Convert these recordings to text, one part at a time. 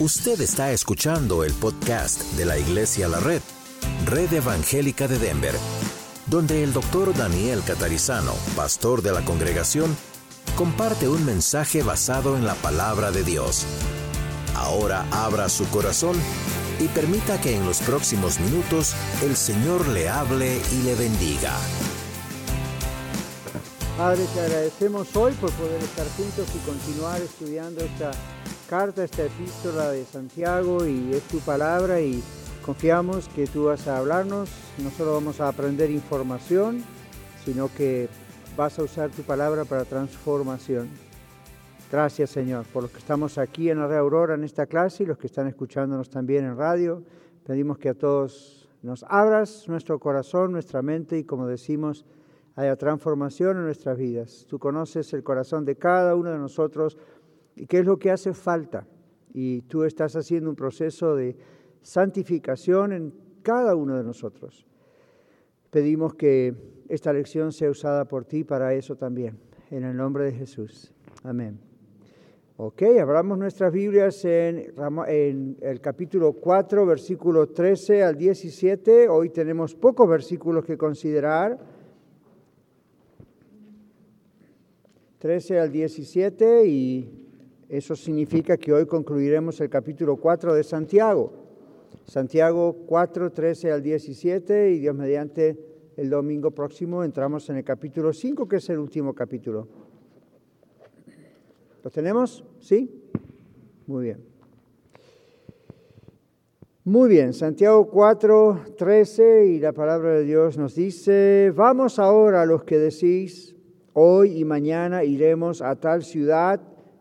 Usted está escuchando el podcast de la Iglesia La Red, Red Evangélica de Denver, donde el doctor Daniel Catarizano, pastor de la congregación, comparte un mensaje basado en la palabra de Dios. Ahora abra su corazón y permita que en los próximos minutos el Señor le hable y le bendiga. Padre, te agradecemos hoy por poder estar juntos y continuar estudiando esta carta, esta epístola de Santiago y es tu palabra y confiamos que tú vas a hablarnos, no solo vamos a aprender información, sino que vas a usar tu palabra para transformación. Gracias Señor por los que estamos aquí en la Red Aurora en esta clase y los que están escuchándonos también en radio. Pedimos que a todos nos abras nuestro corazón, nuestra mente y como decimos, haya transformación en nuestras vidas. Tú conoces el corazón de cada uno de nosotros ¿Y qué es lo que hace falta? Y tú estás haciendo un proceso de santificación en cada uno de nosotros. Pedimos que esta lección sea usada por ti para eso también, en el nombre de Jesús. Amén. Ok, abramos nuestras Biblias en, en, el capítulo 4, versículo 13 al 17. Hoy tenemos pocos versículos que considerar. 13 al 17 y eso significa que hoy concluiremos el capítulo 4 de Santiago. Santiago 4, 13 al 17 y Dios mediante el domingo próximo entramos en el capítulo 5, que es el último capítulo. ¿Lo tenemos? ¿Sí? Muy bien. Muy bien, Santiago 4, 13 y la palabra de Dios nos dice, vamos ahora a los que decís, hoy y mañana iremos a tal ciudad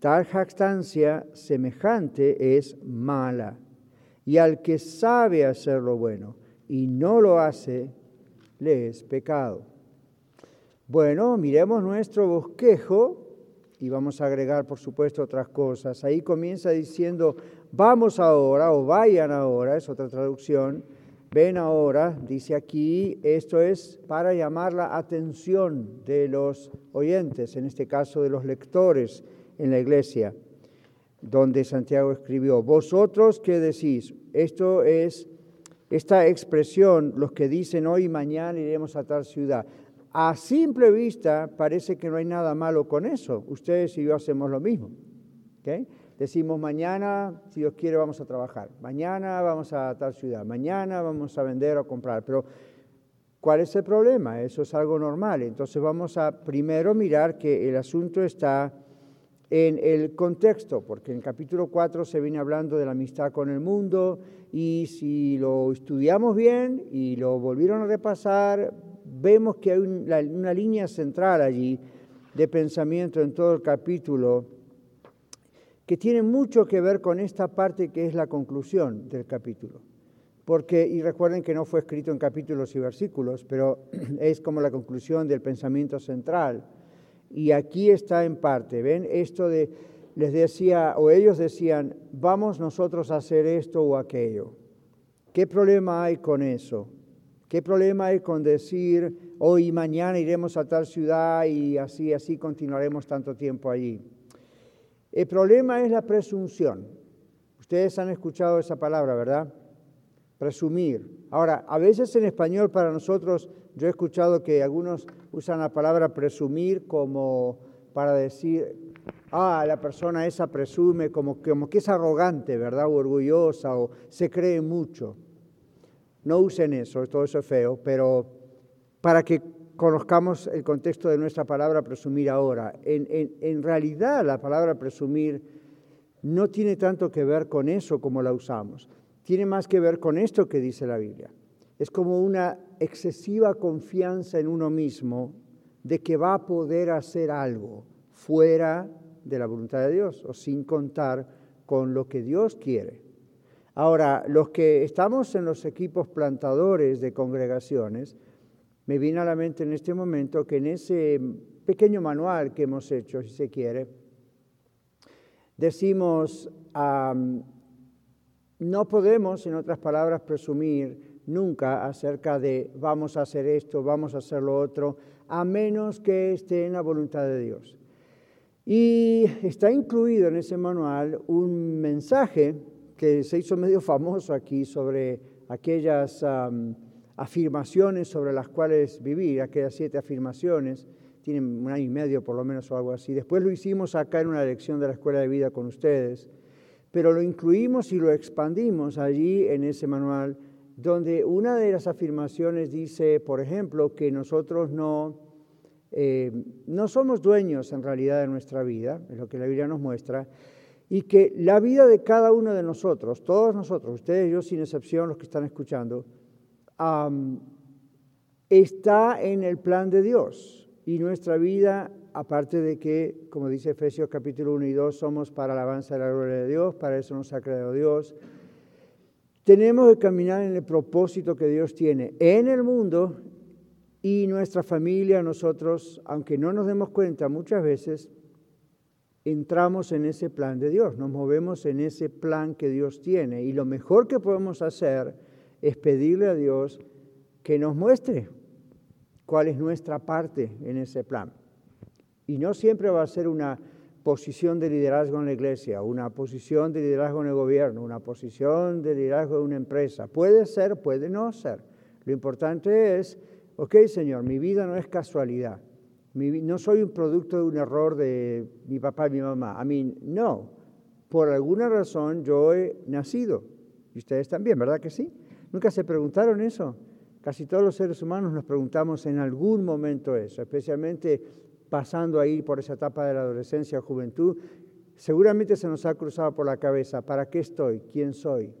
Tal jactancia semejante es mala. Y al que sabe hacer lo bueno y no lo hace, le es pecado. Bueno, miremos nuestro bosquejo y vamos a agregar, por supuesto, otras cosas. Ahí comienza diciendo, vamos ahora o vayan ahora, es otra traducción. Ven ahora, dice aquí, esto es para llamar la atención de los oyentes, en este caso de los lectores en la iglesia, donde Santiago escribió, vosotros qué decís, esto es esta expresión, los que dicen hoy y mañana iremos a tal ciudad. A simple vista parece que no hay nada malo con eso. Ustedes y yo hacemos lo mismo. Decimos mañana, si Dios quiere, vamos a trabajar. Mañana vamos a tal ciudad. Mañana vamos a vender o comprar. Pero, ¿cuál es el problema? Eso es algo normal. Entonces vamos a primero mirar que el asunto está en el contexto, porque en el capítulo 4 se viene hablando de la amistad con el mundo y si lo estudiamos bien y lo volvieron a repasar, vemos que hay una línea central allí de pensamiento en todo el capítulo que tiene mucho que ver con esta parte que es la conclusión del capítulo. Porque, y recuerden que no fue escrito en capítulos y versículos, pero es como la conclusión del pensamiento central y aquí está en parte, ¿ven? Esto de, les decía, o ellos decían, vamos nosotros a hacer esto o aquello. ¿Qué problema hay con eso? ¿Qué problema hay con decir, hoy y mañana iremos a tal ciudad y así, así continuaremos tanto tiempo allí? El problema es la presunción. Ustedes han escuchado esa palabra, ¿verdad? Presumir. Ahora, a veces en español para nosotros yo he escuchado que algunos usan la palabra presumir como para decir, ah, la persona esa presume como, que es arrogante, ¿verdad? O orgullosa o se cree mucho. No usen eso, todo eso es feo, pero para que conozcamos el contexto de nuestra palabra presumir ahora. En, en realidad la palabra presumir no tiene tanto que ver con eso como la usamos, tiene más que ver con esto que dice la Biblia. Es como una excesiva confianza en uno mismo de que va a poder hacer algo fuera de la voluntad de Dios o sin contar con lo que Dios quiere. Ahora, los que estamos en los equipos plantadores de congregaciones, me viene a la mente en este momento que en ese pequeño manual que hemos hecho, si se quiere, decimos, no podemos, en otras palabras, presumir nunca acerca de vamos a hacer esto, vamos a hacer lo otro, a menos que esté en la voluntad de Dios. Y está incluido en ese manual un mensaje que se hizo medio famoso aquí sobre aquellas afirmaciones sobre las cuales vivir, aquellas siete afirmaciones, tienen un año y medio por lo menos o algo así. Después lo hicimos acá en una lección de la Escuela de Vida con ustedes, pero lo incluimos y lo expandimos allí en ese manual, donde una de las afirmaciones dice, por ejemplo, que nosotros no, eh, no somos dueños en realidad de nuestra vida, es lo que la Biblia nos muestra, y que la vida de cada uno de nosotros, todos nosotros, ustedes yo sin excepción, los que están escuchando, está en el plan de Dios. Y nuestra vida, aparte de que, como dice Efesios capítulo 1 y 2, somos para alabanza de la gloria de Dios, para eso nos ha creado Dios, tenemos que caminar en el propósito que Dios tiene en el mundo y nuestra familia, nosotros, aunque no nos demos cuenta muchas veces, entramos en ese plan de Dios, nos movemos en ese plan que Dios tiene y lo mejor que podemos hacer es pedirle a Dios que nos muestre cuál es nuestra parte en ese plan. Y no siempre va a ser una posición de liderazgo en la iglesia, una posición de liderazgo en el gobierno, una posición de liderazgo en una empresa. Puede ser, puede no ser. Lo importante es, ok Señor, mi vida no es casualidad. no soy un producto de un error de mi papá y mi mamá. A mí, no. Por alguna razón yo he nacido. Y ustedes también, ¿verdad que sí? ¿Nunca se preguntaron eso? Casi todos los seres humanos nos preguntamos en algún momento eso, especialmente pasando ahí por esa etapa de la adolescencia juventud. Seguramente se nos ha cruzado por la cabeza, ¿para qué estoy? ¿Quién soy?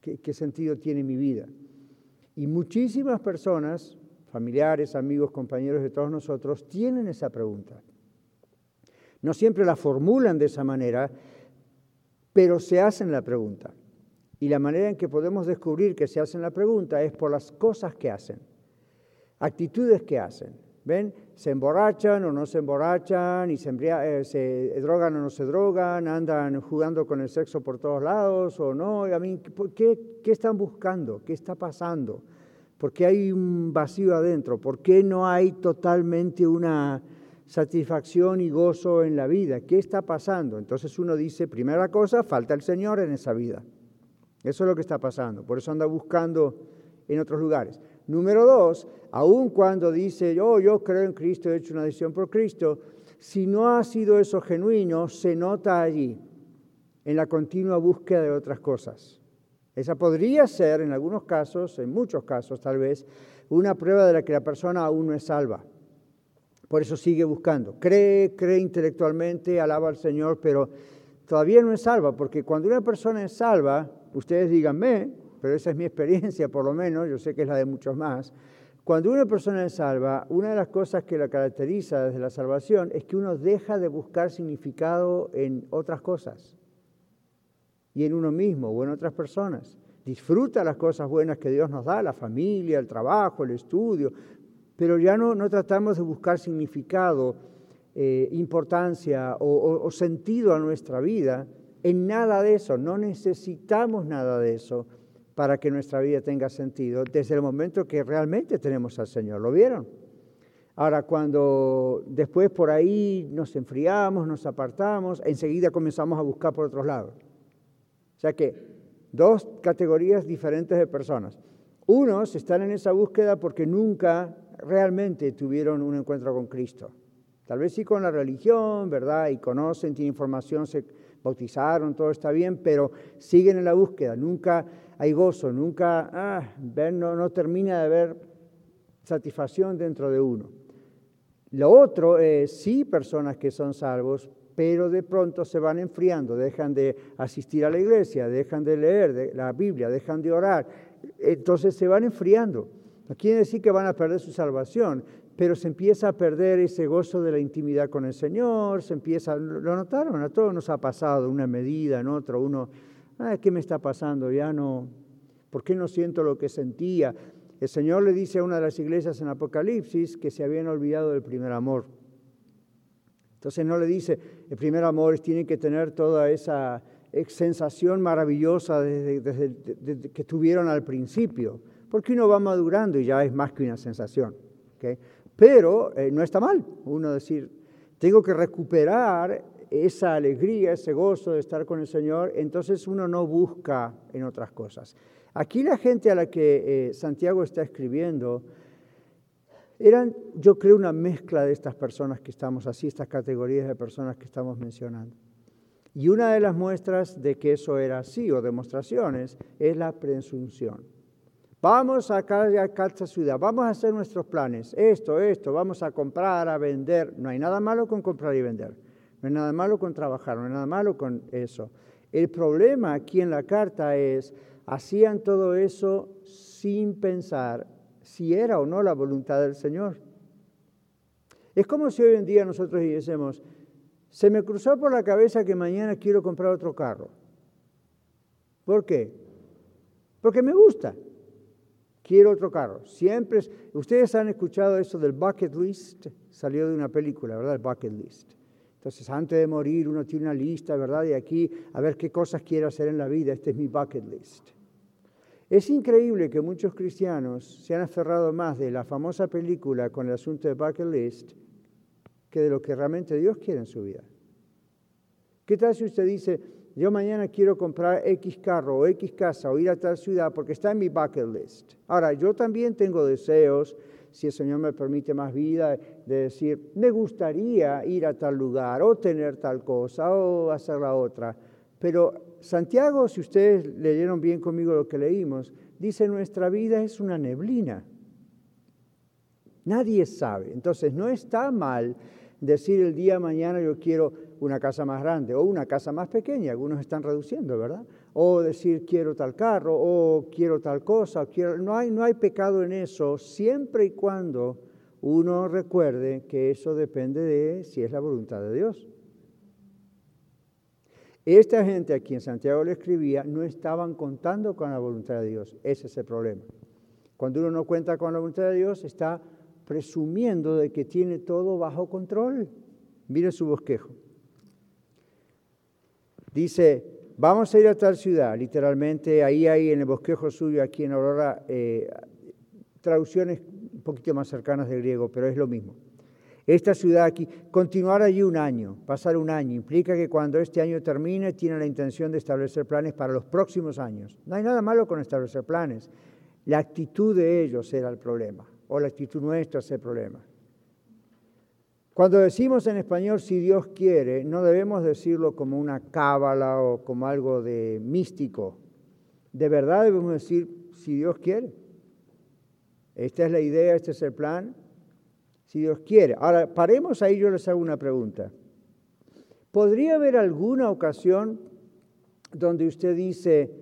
¿Qué, qué sentido tiene mi vida? Y muchísimas personas, familiares, amigos, compañeros de todos nosotros, tienen esa pregunta. No siempre la formulan de esa manera, pero se hacen la pregunta. Y la manera en que podemos descubrir que se hacen la pregunta es por las cosas que hacen, actitudes que hacen. ¿Ven? Se emborrachan o no se emborrachan, y se, eh, se, drogan o no se drogan, andan jugando con el sexo por todos lados o no. A mí, ¿qué, ¿Qué están buscando? ¿Qué está pasando? ¿Por qué hay un vacío adentro? ¿Por qué no hay totalmente una satisfacción y gozo en la vida? ¿Qué está pasando? Entonces uno dice, primera cosa, falta el Señor en esa vida. Eso es lo que está pasando. Por eso anda buscando en otros lugares. Número dos, aun cuando dice, oh, yo creo en Cristo, he hecho una decisión por Cristo, si no ha sido eso genuino, se nota allí, en la continua búsqueda de otras cosas. Esa podría ser, en algunos casos, en muchos casos tal vez, una prueba de la que la persona aún no es salva. Por eso sigue buscando. Cree, cree intelectualmente, alaba al Señor, pero todavía no es salva, porque cuando una persona es salva, ustedes díganme, pero esa es mi experiencia por lo menos, yo sé que es la de muchos más, cuando una persona es salva, una de las cosas que la caracteriza desde la salvación es que uno deja de buscar significado en otras cosas y en uno mismo o en otras personas. Disfruta las cosas buenas que Dios nos da, la familia, el trabajo, el estudio, pero ya no, no tratamos de buscar significado, eh, importancia o sentido a nuestra vida en nada de eso, no necesitamos nada de eso para que nuestra vida tenga sentido desde el momento que realmente tenemos al Señor. ¿Lo vieron? Ahora, cuando después por ahí nos enfriamos, nos apartamos, enseguida comenzamos a buscar por otros lados. O sea que dos categorías diferentes de personas. Unos están en esa búsqueda porque nunca realmente tuvieron un encuentro con Cristo. Tal vez sí con la religión, ¿verdad? Y conocen, tienen información, se bautizaron, todo está bien, pero siguen en la búsqueda, nunca hay gozo, nunca, ah, no, no termina de haber satisfacción dentro de uno. Lo otro es sí personas que son salvos, pero de pronto se van enfriando, dejan de asistir a la iglesia, dejan de leer la Biblia, dejan de orar, entonces se van enfriando. No quiere decir que van a perder su salvación, pero se empieza a perder ese gozo de la intimidad con el Señor, se empieza, lo notaron, a todos nos ha pasado una medida, en otra, uno, ¿qué me está pasando? Ya no, ¿por qué no siento lo que sentía? El Señor le dice a una de las iglesias en Apocalipsis que se habían olvidado del primer amor. Entonces no le dice, el primer amor tiene que tener toda esa sensación maravillosa desde, que tuvieron al principio, porque uno va madurando y ya es más que una sensación. Pero eh, no está mal uno decir, tengo que recuperar esa alegría, ese gozo de estar con el Señor, entonces uno no busca en otras cosas. Aquí la gente a la que eh, Santiago está escribiendo eran, yo creo, una mezcla de estas personas que estamos así, estas categorías de personas que estamos mencionando. Y una de las muestras de que eso era así, o demostraciones, es la presunción. Vamos a cada ciudad, vamos a hacer nuestros planes, esto, esto, vamos a comprar, a vender. No hay nada malo con comprar y vender, no hay nada malo con trabajar, no hay nada malo con eso. El problema aquí en la carta es, hacían todo eso sin pensar si era o no la voluntad del Señor. Es como si hoy en día nosotros dijésemos, se me cruzó por la cabeza que mañana quiero comprar otro carro. ¿Por qué? Porque me gusta. Quiero otro carro. Siempre, ustedes han escuchado eso del bucket list, salió de una película, ¿verdad? El bucket list. Entonces, antes de morir, uno tiene una lista, ¿verdad? De aquí, a ver qué cosas quiero hacer en la vida. Este es mi bucket list. Es increíble que muchos cristianos se han aferrado más de la famosa película con el asunto de bucket list que de lo que realmente Dios quiere en su vida. ¿Qué tal si usted dice, yo mañana quiero comprar X carro o X casa o ir a tal ciudad porque está en mi bucket list? Ahora, yo también tengo deseos, si el Señor me permite más vida, de decir, me gustaría ir a tal lugar o tener tal cosa o hacer la otra. Pero Santiago, si ustedes leyeron bien conmigo lo que leímos, dice nuestra vida es una neblina. Nadie sabe. Entonces no está mal decir el día de mañana yo quiero una casa más grande o una casa más pequeña, algunos están reduciendo, ¿verdad? O decir quiero tal carro o quiero tal cosa, quiero... No, hay, no hay pecado en eso siempre y cuando uno recuerde que eso depende de si es la voluntad de Dios. Esta gente a quien Santiago le escribía no estaban contando con la voluntad de Dios. Ese es el problema. Cuando uno no cuenta con la voluntad de Dios, está presumiendo de que tiene todo bajo control. Mire su bosquejo. Dice, vamos a ir a tal ciudad, literalmente, ahí hay en el bosquejo suyo, aquí en Aurora, eh, traducciones un poquito más cercanas del griego, pero es lo mismo. Esta ciudad aquí, continuar allí un año, pasar un año, implica que cuando este año termine tiene la intención de establecer planes para los próximos años. No hay nada malo con establecer planes. La actitud de ellos era el problema, o la actitud nuestra es el problema. Cuando decimos en español si Dios quiere, no debemos decirlo como una cábala o como algo de místico. De verdad debemos decir si Dios quiere. Esta es la idea, este es el plan si Dios quiere. Ahora, paremos ahí, yo les hago una pregunta. ¿Podría haber alguna ocasión donde usted dice,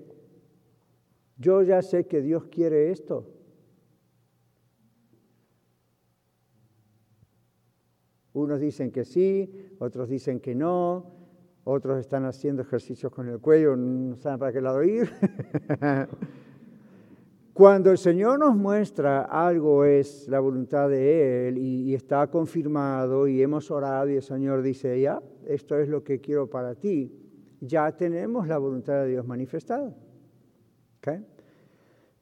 yo ya sé que Dios quiere esto? Unos dicen que sí, otros dicen que no, otros están haciendo ejercicios con el cuello, no saben para qué lado ir. Cuando el Señor nos muestra algo es la voluntad de Él y, está confirmado y hemos orado y el Señor dice, ya, esto es lo que quiero para ti, ya tenemos la voluntad de Dios manifestada.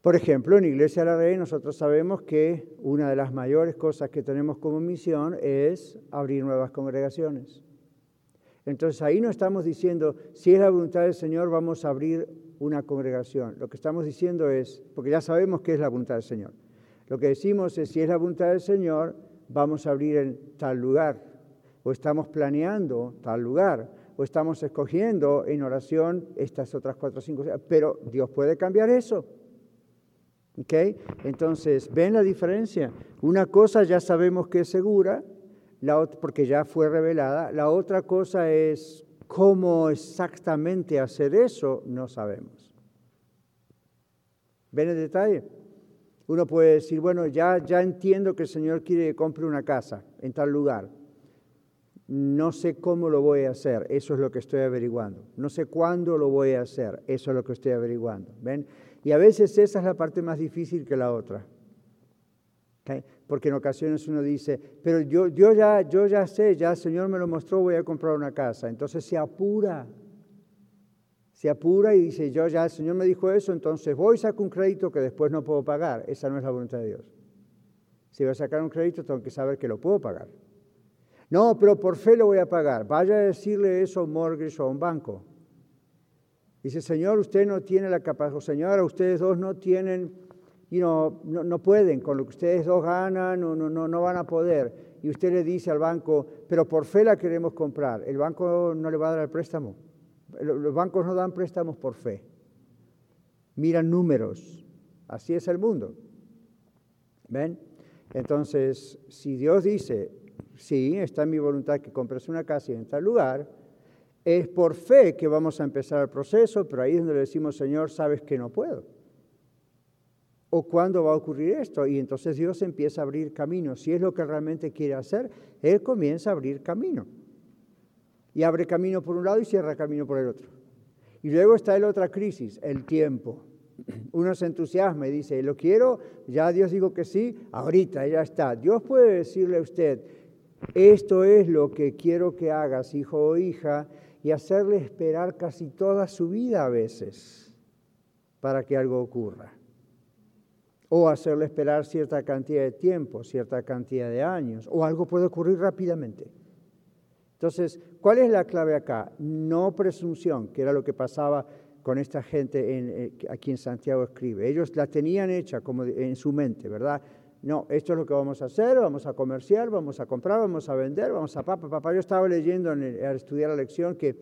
Por ejemplo, en Iglesia de la Rey nosotros sabemos que una de las mayores cosas que tenemos como misión es abrir nuevas congregaciones. Entonces ahí no estamos diciendo, si es la voluntad del Señor, vamos a abrir una congregación. Lo que estamos diciendo es, porque ya sabemos que es la voluntad del Señor, lo que decimos es, si es la voluntad del Señor, vamos a abrir en tal lugar, o estamos planeando tal lugar, o estamos escogiendo en oración estas otras cuatro o cinco, pero Dios puede cambiar eso. ¿Ok? Entonces, ¿ven la diferencia? Una cosa ya sabemos que es segura, la otra, porque ya fue revelada, la otra cosa es ¿Cómo exactamente hacer eso? No sabemos. ¿Ven el detalle? Uno puede decir, bueno, ya, ya entiendo que el Señor quiere que compre una casa en tal lugar. No sé cómo lo voy a hacer, eso es lo que estoy averiguando. No sé cuándo lo voy a hacer, eso es lo que estoy averiguando. ¿Ven? Y a veces esa es la parte más difícil que la otra. Porque en ocasiones uno dice, pero yo, yo, ya, yo ya sé, ya el Señor me lo mostró, voy a comprar una casa. Entonces se apura, se apura y dice, yo ya el Señor me dijo eso, entonces voy saco un crédito que después no puedo pagar. Esa no es la voluntad de Dios. Si voy a sacar un crédito, tengo que saber que lo puedo pagar. No, pero por fe lo voy a pagar. Vaya a decirle eso a un mortgage o a un banco. Dice, Señor, usted no tiene la capacidad, señora, ustedes dos no tienen, you know, no, no, pueden, con lo que ustedes dos ganan, no, no, no, no van a poder. Y usted le dice al banco, pero por fe la queremos comprar. El banco no le va a dar el préstamo. Los bancos no dan préstamos por fe. Miran números. Así es el mundo. ¿Ven? Entonces, si Dios dice, sí, está en mi voluntad que compres una casa en tal lugar, es por fe que vamos a empezar el proceso, pero ahí es donde le decimos, Señor, sabes que no puedo. ¿O cuándo va a ocurrir esto? Y entonces Dios empieza a abrir camino. Si es lo que realmente quiere hacer, Él comienza a abrir camino. Y abre camino por un lado y cierra camino por el otro. Y luego está la otra crisis, el tiempo. Uno se entusiasma y dice, lo quiero, ya Dios dijo que sí, ahorita ya está. Dios puede decirle a usted, esto es lo que quiero que hagas, hijo o hija, y hacerle esperar casi toda su vida a veces para que algo ocurra. O hacerle esperar cierta cantidad de tiempo, cierta cantidad de años, o algo puede ocurrir rápidamente. Entonces, ¿cuál es la clave acá? No presunción, que era lo que pasaba con esta gente en, eh, en Santiago escribe. Ellos la tenían hecha como en su mente, ¿verdad? No, esto es lo que vamos a hacer, vamos a comerciar, vamos a comprar, vamos a vender, vamos a papá. Papá, yo estaba leyendo al estudiar la lección que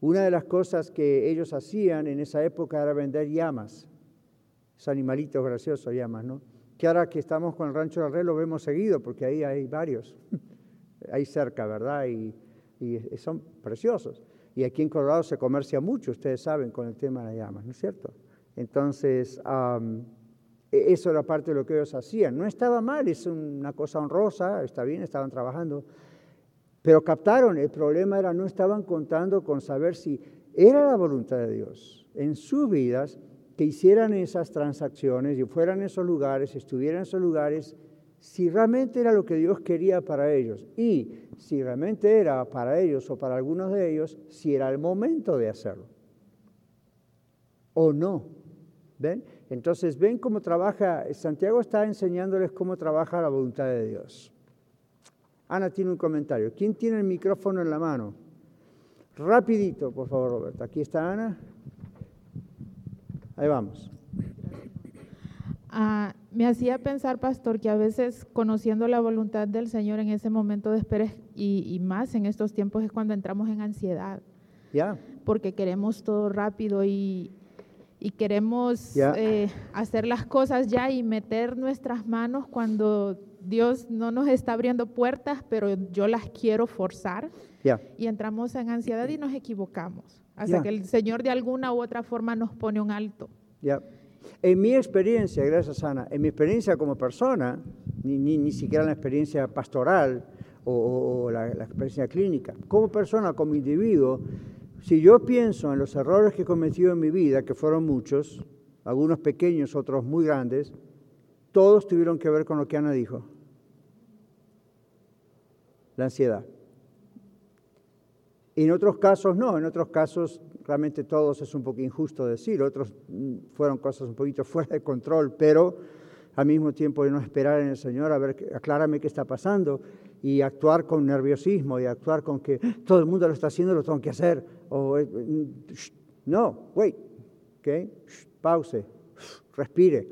una de las cosas que ellos hacían en esa época era vender llamas. Esos animalitos graciosos llamas, ¿no? Que ahora que estamos con el rancho del rey lo vemos seguido porque ahí hay varios, ahí cerca, ¿verdad? Y, son preciosos. Y aquí en Colorado se comercia mucho, ustedes saben, con el tema de las llamas, ¿no es cierto? Entonces, eso era parte de lo que ellos hacían. No estaba mal, es una cosa honrosa, está bien, estaban trabajando. Pero captaron, el problema era no estaban contando con saber si era la voluntad de Dios en sus vidas que hicieran esas transacciones y fueran esos lugares, estuvieran en esos lugares, si realmente era lo que Dios quería para ellos y si realmente era para ellos o para algunos de ellos, si era el momento de hacerlo o no. ¿Ven? Entonces, ven cómo trabaja, Santiago está enseñándoles cómo trabaja la voluntad de Dios. Ana tiene un comentario. ¿Quién tiene el micrófono en la mano? Rapidito, por favor, Roberto. Aquí está Ana. Ahí vamos. Ah, me hacía pensar, pastor, que a veces conociendo la voluntad del Señor en ese momento de espera y, y más en estos tiempos es cuando entramos en ansiedad. Ya. Porque queremos todo rápido y, y queremos eh, hacer las cosas ya y meter nuestras manos cuando Dios no nos está abriendo puertas, pero yo las quiero forzar. Y entramos en ansiedad y nos equivocamos. Hasta que el Señor de alguna u otra forma nos pone un alto. En mi experiencia, gracias Ana, en mi experiencia como persona, ni, ni, ni siquiera la experiencia pastoral o, la experiencia clínica, como persona, como individuo, si yo pienso en los errores que he cometido en mi vida, que fueron muchos, algunos pequeños, otros muy grandes, todos tuvieron que ver con lo que Ana dijo. La ansiedad. En otros casos no, en otros casos realmente todos es un poco injusto decir, otros mm, fueron cosas un poquito fuera de control, pero al mismo tiempo de no esperar en el Señor a ver, aclárame qué está pasando y actuar con nerviosismo y actuar con que todo el mundo lo está haciendo, lo tengo que hacer. Eh, no, wait, okay, pause, respire,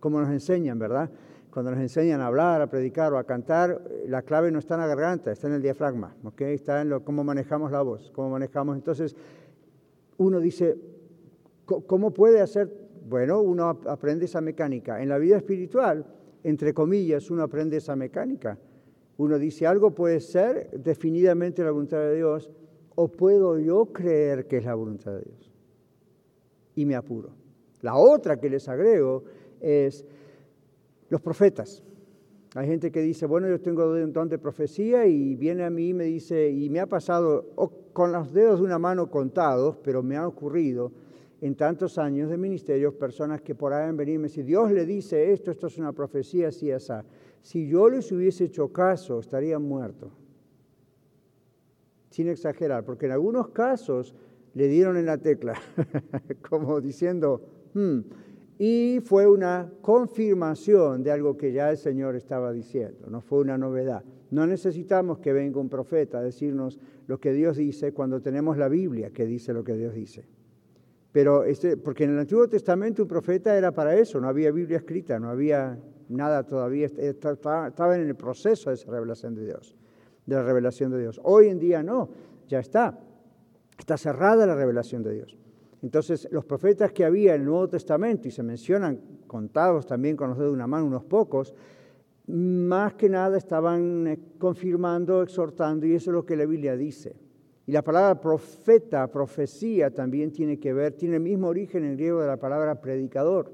como nos enseñan, ¿verdad? Cuando nos enseñan a hablar, a predicar o a cantar, la clave no está en la garganta, está en el diafragma, okay? está en lo, cómo manejamos la voz, cómo manejamos. Entonces, uno dice, ¿cómo puede hacer? Bueno, uno aprende esa mecánica. En la vida espiritual, entre comillas, uno aprende esa mecánica. Uno dice, algo puede ser definidamente la voluntad de Dios, o puedo yo creer que es la voluntad de Dios. Y me apuro. La otra que les agrego es los profetas. Hay gente que dice, bueno, yo tengo un don de profecía y viene a mí y me dice, y me ha pasado con los dedos de una mano contados, pero me ha ocurrido en tantos años de ministerio, personas que por ahí han venido y me dicen, Dios le dice esto, esto es una profecía, así, así. Si yo les hubiese hecho caso, estarían muertos. Sin exagerar, porque en algunos casos le dieron en la tecla, como diciendo, hmm", y fue una confirmación de algo que ya el Señor estaba diciendo, no fue una novedad. No necesitamos que venga un profeta a decirnos lo que Dios dice cuando tenemos la Biblia que dice lo que Dios dice. Pero este, porque en el Antiguo Testamento un profeta era para eso, no había Biblia escrita, no había nada todavía, estaba en el proceso de esa revelación de Dios, de la revelación de Dios. Hoy en día no, ya está, está cerrada la revelación de Dios. Entonces, los profetas que había en el Nuevo Testamento, y se mencionan contados también con los dedos de una mano, unos pocos, más que nada estaban eh, confirmando, exhortando, y eso es lo que la Biblia dice. Y la palabra profeta, profecía, también tiene que ver, tiene el mismo origen en griego de la palabra predicador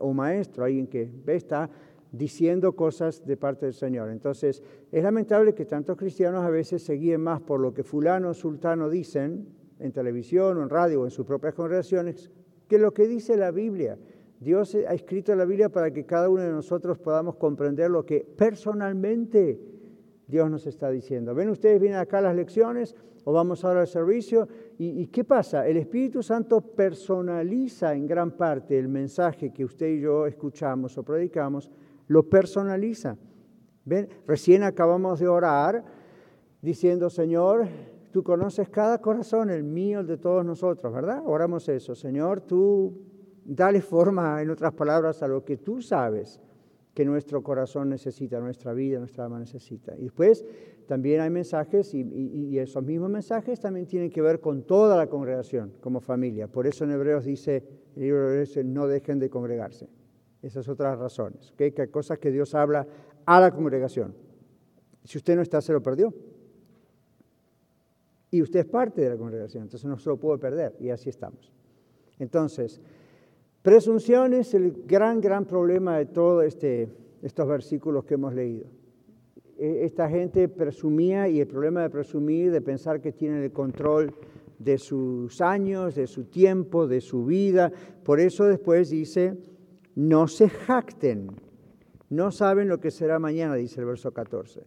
o maestro, alguien que está diciendo cosas de parte del Señor. Entonces, es lamentable que tantos cristianos a veces se guíen más por lo que fulano o sultano dicen en televisión o en radio o en sus propias congregaciones que lo que dice la Biblia. Dios ha escrito la Biblia para que cada uno de nosotros podamos comprender lo que personalmente Dios nos está diciendo. ¿Ven ustedes, vienen acá las lecciones o vamos ahora al servicio? ¿Y, qué pasa? El Espíritu Santo personaliza en gran parte el mensaje que usted y yo escuchamos o predicamos, lo personaliza. ¿Ven? Recién acabamos de orar diciendo, Señor, tú conoces cada corazón, el mío, el de todos nosotros, ¿verdad? Oramos eso, Señor, tú dale forma, en otras palabras, a lo que tú sabes que nuestro corazón necesita, nuestra vida, nuestra alma necesita. Y después también hay mensajes y, esos mismos mensajes también tienen que ver con toda la congregación como familia. Por eso en Hebreos dice, el libro de Hebreos no dejen de congregarse. Esas otras razones, que hay cosas que Dios habla a la congregación. Si usted no está, se lo perdió. Y usted es parte de la congregación, entonces no se lo puede perder y así estamos. Entonces, Presunción es el gran, gran problema de todos este, estos versículos que hemos leído. E, esta gente presumía y el problema de presumir, de pensar que tienen el control de sus años, de su tiempo, de su vida. Por eso después dice, no se jacten, no saben lo que será mañana, dice el verso 14.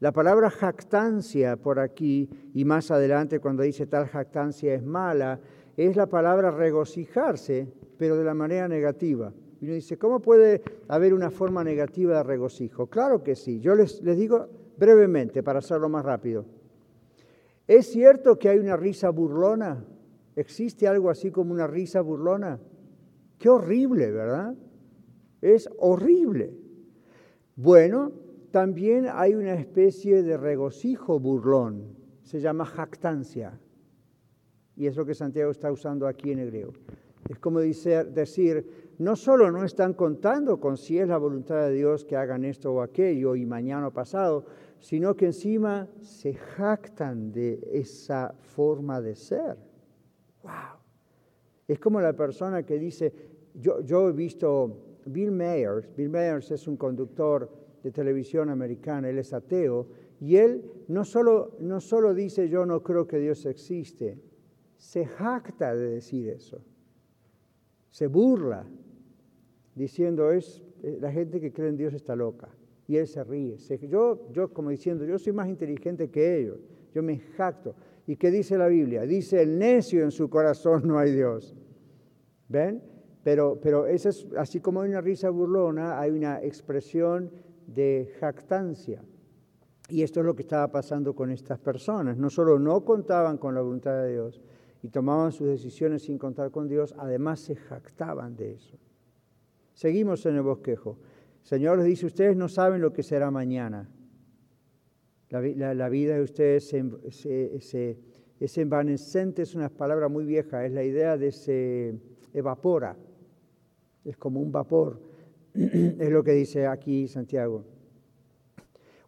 La palabra jactancia por aquí y más adelante cuando dice tal jactancia es mala, es la palabra regocijarse pero de la manera negativa. Y uno dice, ¿cómo puede haber una forma negativa de regocijo? Claro que sí. Yo les, les digo brevemente, para hacerlo más rápido. ¿Es cierto que hay una risa burlona? ¿Existe algo así como una risa burlona? Qué horrible, ¿verdad? Es horrible. Bueno, también hay una especie de regocijo burlón. Se llama jactancia. Y es lo que Santiago está usando aquí en hebreo. Es como decir, no solo no están contando con si es la voluntad de Dios que hagan esto o aquello y mañana o pasado, sino que encima se jactan de esa forma de ser. ¡Wow! Es como la persona que dice, yo, he visto Bill Mayers, Bill Mayers es un conductor de televisión americana, él es ateo, y él no solo, no solo dice yo no creo que Dios existe, se jacta de decir eso se burla diciendo es eh, la gente que cree en Dios está loca y él se ríe. Yo, yo como diciendo, yo soy más inteligente que ellos, yo me jacto. ¿Y qué dice la Biblia? Dice el necio en su corazón no hay Dios. ¿Ven? Pero, pero es, así como hay una risa burlona, hay una expresión de jactancia. Y esto es lo que estaba pasando con estas personas. No solo no contaban con la voluntad de Dios, y tomaban sus decisiones sin contar con Dios, además se jactaban de eso. Seguimos en el bosquejo. Señor les dice, ustedes no saben lo que será mañana. La, vida de ustedes es envanecente, es una palabra muy vieja, es la idea de se evapora, es como un vapor, es lo que dice aquí Santiago.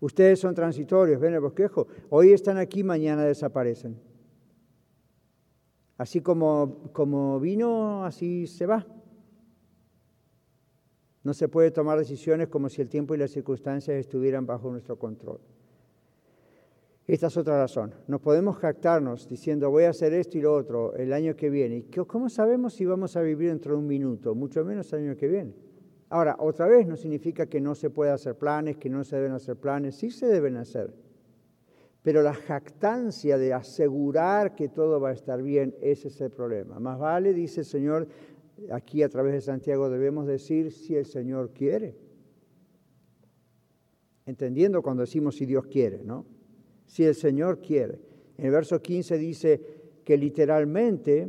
Ustedes son transitorios, ven el bosquejo, hoy están aquí, mañana desaparecen. Así como, como vino, así se va. No se puede tomar decisiones como si el tiempo y las circunstancias estuvieran bajo nuestro control. Esta es otra razón. No podemos jactarnos diciendo voy a hacer esto y lo otro el año que viene. ¿Y cómo sabemos si vamos a vivir dentro de un minuto? Mucho menos el año que viene. Ahora, otra vez no significa que no se pueda hacer planes, que no se deben hacer planes. Sí se deben hacer. Pero la jactancia de asegurar que todo va a estar bien, ese es el problema. Más vale, dice el Señor, aquí a través de Santiago debemos decir si el Señor quiere. Entendiendo cuando decimos si Dios quiere, ¿no? Si el Señor quiere. En el verso 15 dice que literalmente,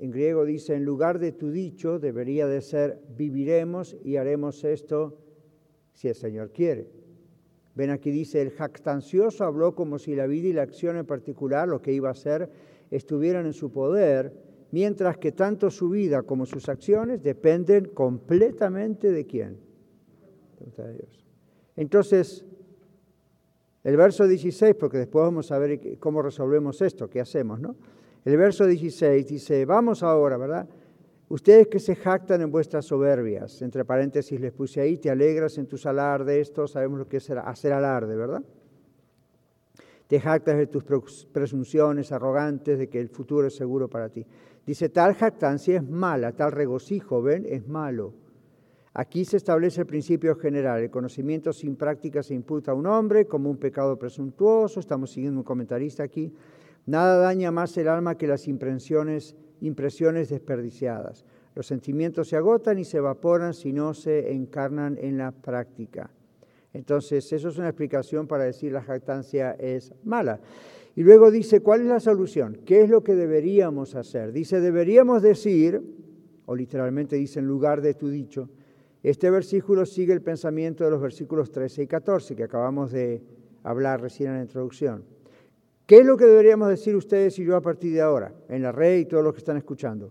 en griego dice, en lugar de tu dicho debería de ser, viviremos y haremos esto si el Señor quiere. Ven aquí dice, el jactancioso habló como si la vida y la acción en particular, lo que iba a hacer, estuvieran en su poder, mientras que tanto su vida como sus acciones dependen completamente de quién. Entonces, el verso 16, porque después vamos a ver cómo resolvemos esto, qué hacemos, ¿no? El verso 16 dice, vamos ahora, ¿verdad? Ustedes que se jactan en vuestras soberbias, entre paréntesis les puse ahí, te alegras en tus alardes, esto sabemos lo que es hacer alarde, ¿verdad? Te jactas de tus presunciones arrogantes de que el futuro es seguro para ti. Dice, tal jactancia es mala, tal regocijo, ¿ven? Es malo. Aquí se establece el principio general. El conocimiento sin práctica se imputa a un hombre como un pecado presuntuoso. Estamos siguiendo un comentarista aquí. Nada daña más el alma que las impresiones impresiones desperdiciadas. Los sentimientos se agotan y se evaporan si no se encarnan en la práctica. Entonces, eso es una explicación para decir la jactancia es mala. Y luego dice, ¿cuál es la solución? ¿Qué es lo que deberíamos hacer? Dice, deberíamos decir, o literalmente dice en lugar de tu dicho, este versículo sigue el pensamiento de los versículos 13 y 14 que acabamos de hablar recién en la introducción. ¿Qué es lo que deberíamos decir ustedes y yo a partir de ahora, en la red y todos los que están escuchando?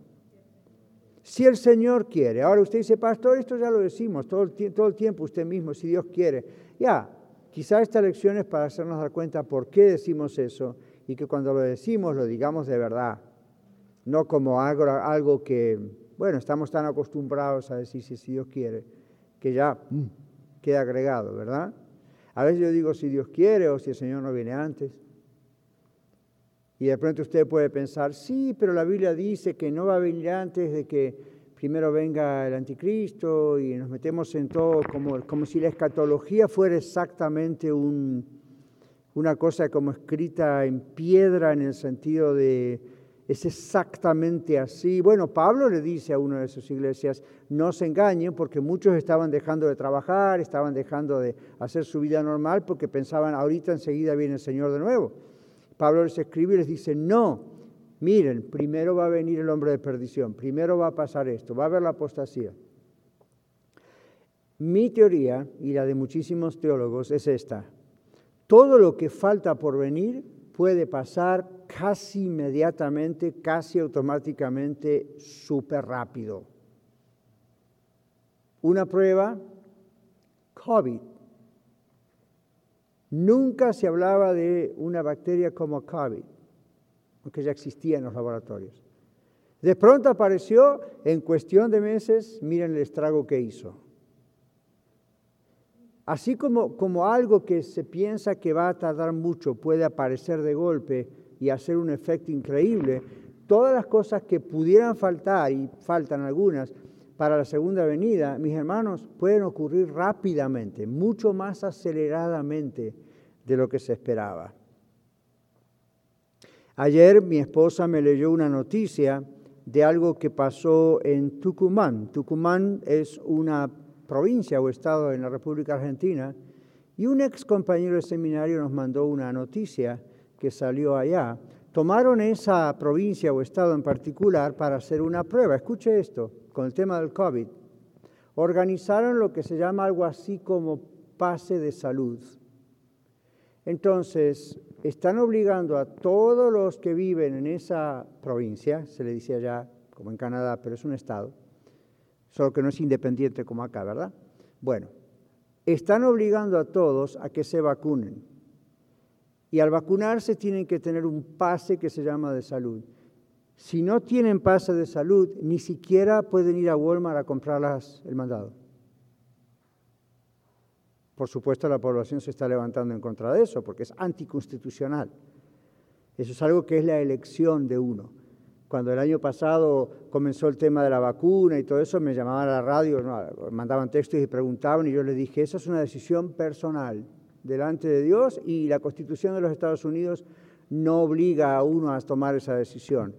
Si el Señor quiere. Ahora usted dice, pastor, esto ya lo decimos todo el, tiempo usted mismo, si Dios quiere. Ya, quizá esta lección es para hacernos dar cuenta por qué decimos eso y que cuando lo decimos lo digamos de verdad, no como algo que, bueno, estamos tan acostumbrados a decir si, Dios quiere, que ya mm, queda agregado, ¿verdad? A veces yo digo si Dios quiere o si el Señor no viene antes. Y de pronto usted puede pensar, sí, pero la Biblia dice que no va a venir antes de que primero venga el anticristo y nos metemos en todo como, como si la escatología fuera exactamente un, una cosa como escrita en piedra en el sentido de es exactamente así. Bueno, Pablo le dice a una de sus iglesias, no se engañen porque muchos estaban dejando de trabajar, estaban dejando de hacer su vida normal porque pensaban, ahorita enseguida viene el Señor de nuevo. Pablo les escribe y les dice, no, miren, primero va a venir el hombre de perdición, primero va a pasar esto, va a haber la apostasía. Mi teoría y la de muchísimos teólogos es esta. Todo lo que falta por venir puede pasar casi inmediatamente, casi automáticamente, súper rápido. Una prueba, COVID. Nunca se hablaba de una bacteria como COVID, aunque ya existía en los laboratorios. De pronto apareció, en cuestión de meses, miren el estrago que hizo. Así como, como algo que se piensa que va a tardar mucho puede aparecer de golpe y hacer un efecto increíble, todas las cosas que pudieran faltar, y faltan algunas, para la segunda venida, mis hermanos, pueden ocurrir rápidamente, mucho más aceleradamente de lo que se esperaba. Ayer mi esposa me leyó una noticia de algo que pasó en Tucumán. Tucumán es una provincia o estado en la República Argentina y un ex compañero de seminario nos mandó una noticia que salió allá. Tomaron esa provincia o estado en particular para hacer una prueba. Escuche esto con el tema del COVID, organizaron lo que se llama algo así como pase de salud. Entonces, están obligando a todos los que viven en esa provincia, se le dice allá como en Canadá, pero es un estado, solo que no es independiente como acá, ¿verdad? Bueno, están obligando a todos a que se vacunen. Y al vacunarse tienen que tener un pase que se llama de salud. Si no tienen pase de salud, ni siquiera pueden ir a Walmart a comprarlas el mandado. Por supuesto, la población se está levantando en contra de eso, porque es anticonstitucional. Eso es algo que es la elección de uno. Cuando el año pasado comenzó el tema de la vacuna y todo eso, me llamaban a la radio, mandaban textos y preguntaban, y yo les dije, eso es una decisión personal delante de Dios y la Constitución de los Estados Unidos no obliga a uno a tomar esa decisión.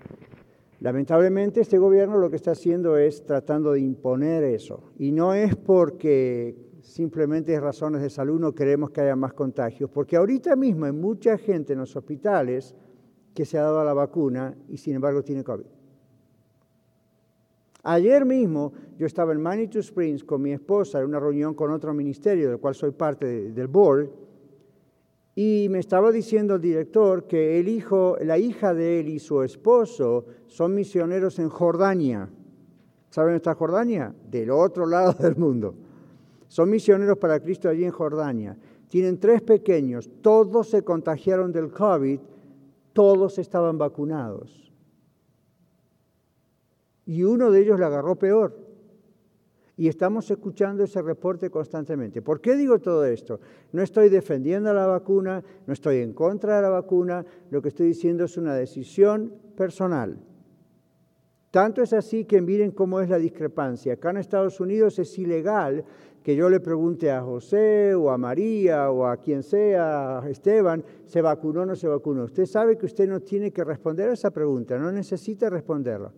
Lamentablemente este gobierno lo que está haciendo es tratando de imponer eso. Y no es porque simplemente es razones de salud, no queremos que haya más contagios, porque ahorita mismo hay mucha gente en los hospitales que se ha dado la vacuna y sin embargo tiene COVID. Ayer mismo yo estaba en Manitou Springs con mi esposa en una reunión con otro ministerio del cual soy parte del board y me estaba diciendo el director que el hijo, la hija de él y su esposo son misioneros en Jordania. ¿Saben dónde está Jordania? Del otro lado del mundo. Son misioneros para Cristo allí en Jordania. Tienen tres pequeños, todos se contagiaron del COVID, todos estaban vacunados. Y uno de ellos le agarró peor. Y estamos escuchando ese reporte constantemente. ¿Por qué digo todo esto? No estoy defendiendo la vacuna, no estoy en contra de la vacuna, lo que estoy diciendo es una decisión personal. Tanto es así que miren cómo es la discrepancia. Acá en Estados Unidos es ilegal que yo le pregunte a José o a María o a quien sea, a Esteban, ¿se vacunó o no se vacunó? Usted sabe que usted no tiene que responder a esa pregunta, no necesita responderla.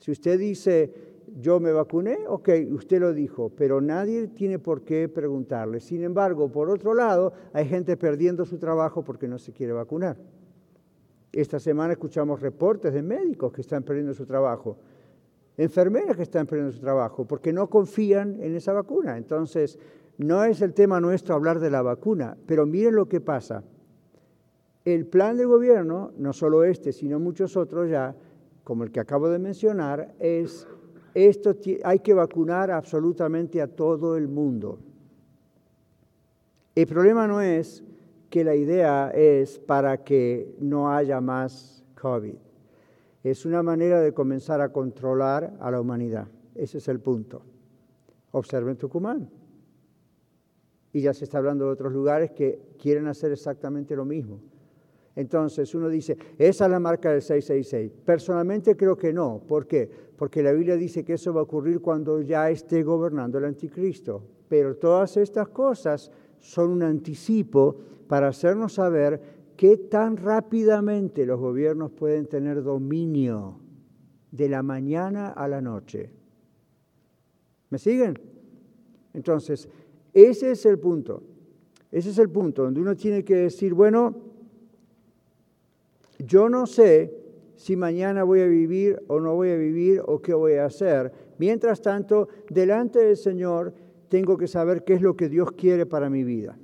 Si usted dice, yo me vacuné, ok, usted lo dijo, pero nadie tiene por qué preguntarle. Sin embargo, por otro lado, hay gente perdiendo su trabajo porque no se quiere vacunar. Esta semana escuchamos reportes de médicos que están perdiendo su trabajo enfermeras que están perdiendo su trabajo porque no confían en esa vacuna. Entonces, no es el tema nuestro hablar de la vacuna, pero miren lo que pasa. El plan del gobierno, no solo este, sino muchos otros ya, como el que acabo de mencionar, es esto hay que vacunar absolutamente a todo el mundo. El problema no es que la idea es para que no haya más COVID. Es una manera de comenzar a controlar a la humanidad. Ese es el punto. Observen Tucumán. Y ya se está hablando de otros lugares que quieren hacer exactamente lo mismo. Entonces uno dice, esa es la marca del 666. Personalmente creo que no. ¿Por qué? Porque la Biblia dice que eso va a ocurrir cuando ya esté gobernando el anticristo. Pero todas estas cosas son un anticipo para hacernos saber qué tan rápidamente los gobiernos pueden tener dominio de la mañana a la noche. ¿Me siguen? Entonces, ese es el punto. Ese es el punto donde uno tiene que decir, bueno, yo no sé si mañana voy a vivir o no voy a vivir o qué voy a hacer. Mientras tanto, delante del Señor tengo que saber qué es lo que Dios quiere para mi vida.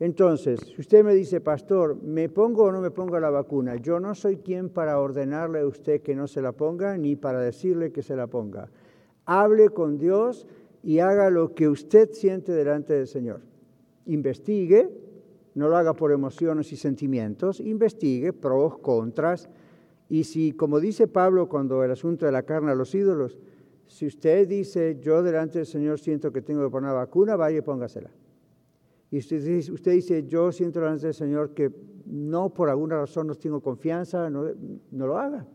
Entonces, si usted me dice, pastor, ¿me pongo o no me pongo la vacuna? Yo no soy quien para ordenarle a usted que no se la ponga, ni para decirle que se la ponga. Hable con Dios y haga lo que usted siente delante del Señor. Investigue, no lo haga por emociones y sentimientos, investigue pros, contras. Y si, como dice Pablo cuando el asunto de la carne a los ídolos, si usted dice, yo delante del Señor siento que tengo que poner la vacuna, vaya y póngasela. Y usted, dice, yo siento delante del Señor que no por alguna razón no tengo confianza, no, no lo haga.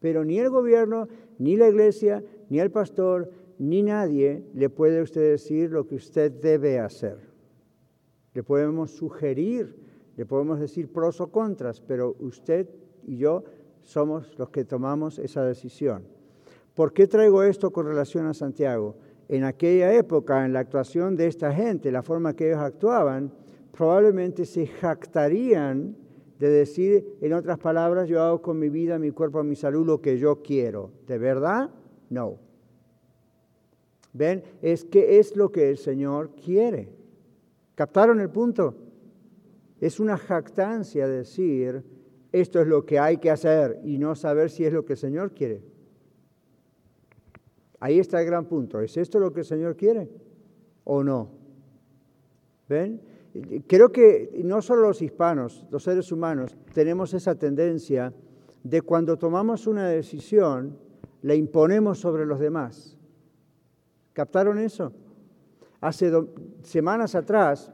Pero ni el gobierno, ni la iglesia, ni el pastor, ni nadie le puede usted decir lo que usted debe hacer. Le podemos sugerir, le podemos decir pros o contras, pero usted y yo somos los que tomamos esa decisión. ¿Por qué traigo esto con relación a Santiago? En aquella época, en la actuación de esta gente, la forma que ellos actuaban, probablemente se jactarían de decir, en otras palabras, yo hago con mi vida, mi cuerpo, mi salud lo que yo quiero. ¿De verdad? No. ¿Ven? Es que es lo que el Señor quiere. ¿Captaron el punto? Es una jactancia decir, esto es lo que hay que hacer y no saber si es lo que el Señor quiere. Ahí está el gran punto. ¿Es esto lo que el Señor quiere o no? ¿Ven? Creo que no solo los hispanos, los seres humanos, tenemos esa tendencia de cuando tomamos una decisión, la imponemos sobre los demás. ¿Captaron eso? Hace semanas atrás,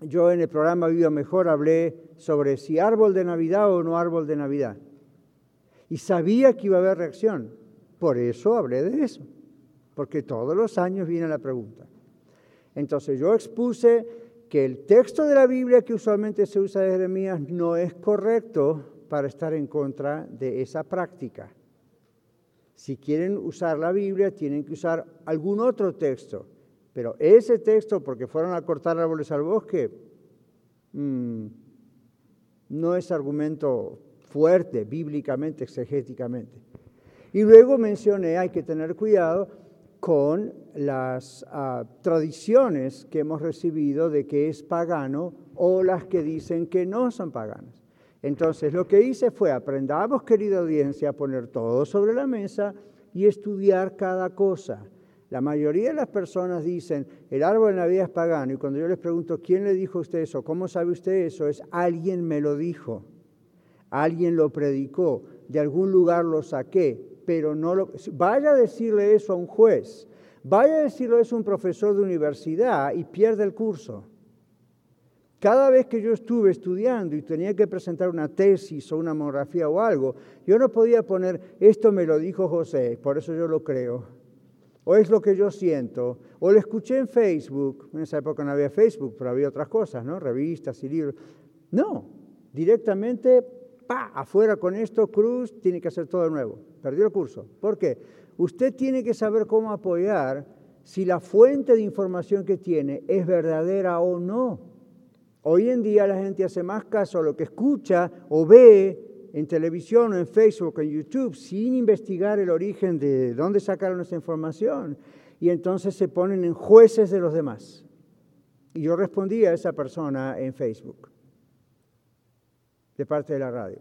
yo en el programa Viva Mejor hablé sobre si árbol de Navidad o no árbol de Navidad. Y sabía que iba a haber reacción. Por eso hablé de eso. Porque todos los años viene la pregunta. Entonces yo expuse que el texto de la Biblia que usualmente se usa de Jeremías no es correcto para estar en contra de esa práctica. Si quieren usar la Biblia, tienen que usar algún otro texto. Pero ese texto, porque fueron a cortar árboles al bosque, mm, no es argumento fuerte bíblicamente, exegéticamente. Y luego mencioné, hay que tener cuidado con las ah, tradiciones que hemos recibido de que es pagano o las que dicen que no son paganas. Entonces lo que hice fue, aprendamos, querida audiencia, a poner todo sobre la mesa y estudiar cada cosa. La mayoría de las personas dicen, el árbol de Navidad es pagano, y cuando yo les pregunto, ¿quién le dijo a usted eso? ¿Cómo sabe usted eso? Es alguien me lo dijo, alguien lo predicó, de algún lugar lo saqué, pero no lo... Vaya a decirle eso a un juez, vaya a decirle eso a un profesor de universidad y pierde el curso. Cada vez que yo estuve estudiando y tenía que presentar una tesis o una monografía o algo, yo no podía poner, esto me lo dijo José, por eso yo lo creo, o es lo que yo siento, o lo escuché en Facebook, en esa época no había Facebook, pero había otras cosas, ¿no? Revistas y libros. No, directamente, pa, afuera con esto, Cruz tiene que hacer todo de nuevo. Perdió el curso. ¿Por qué? Usted tiene que saber cómo apoyar si la fuente de información que tiene es verdadera o no. Hoy en día la gente hace más caso a lo que escucha o ve en televisión o en Facebook en YouTube sin investigar el origen de dónde sacaron esa información y entonces se ponen en jueces de los demás. Y yo respondí a esa persona en Facebook, de parte de la radio.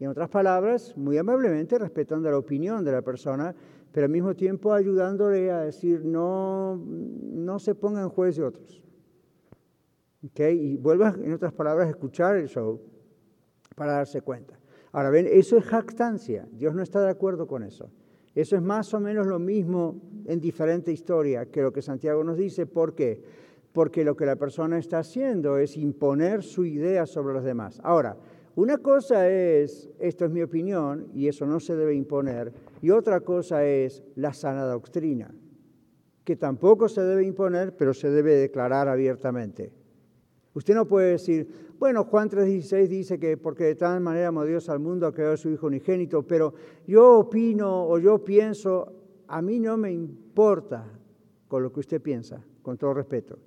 En otras palabras, muy amablemente respetando la opinión de la persona, pero al mismo tiempo ayudándole a decir, no, no se ponga en juez de otros. Y vuelva, en otras palabras, a escuchar el show para darse cuenta. Ahora ven, eso es jactancia. Dios no está de acuerdo con eso. Eso es más o menos lo mismo en diferente historia que lo que Santiago nos dice. ¿Por qué? Porque lo que la persona está haciendo es imponer su idea sobre los demás. Ahora, una cosa es, esto es mi opinión y eso no se debe imponer, y otra cosa es la sana doctrina, que tampoco se debe imponer, pero se debe declarar abiertamente. Usted no puede decir, bueno, Juan 3:16 dice que porque de tal manera amó Dios al mundo ha creado a su Hijo unigénito, pero yo opino o yo pienso, a mí no me importa con lo que usted piensa, con todo respeto.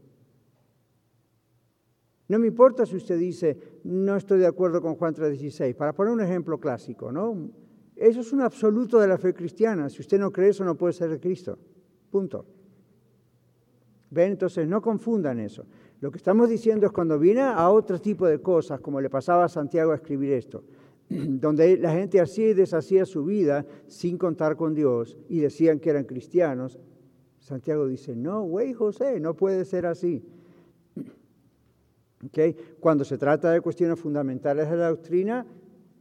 No me importa si usted dice, no estoy de acuerdo con Juan 3:16, para poner un ejemplo clásico, ¿no? Eso es un absoluto de la fe cristiana. Si usted no cree eso, no puede ser de Cristo. Punto. ¿Ven? Entonces, no confundan eso. Lo que estamos diciendo es cuando viene a otro tipo de cosas, como le pasaba a Santiago a escribir esto, donde la gente hacía y deshacía su vida sin contar con Dios y decían que eran cristianos, Santiago dice, no, güey José, no puede ser así. ¿Okay? Cuando se trata de cuestiones fundamentales de la doctrina,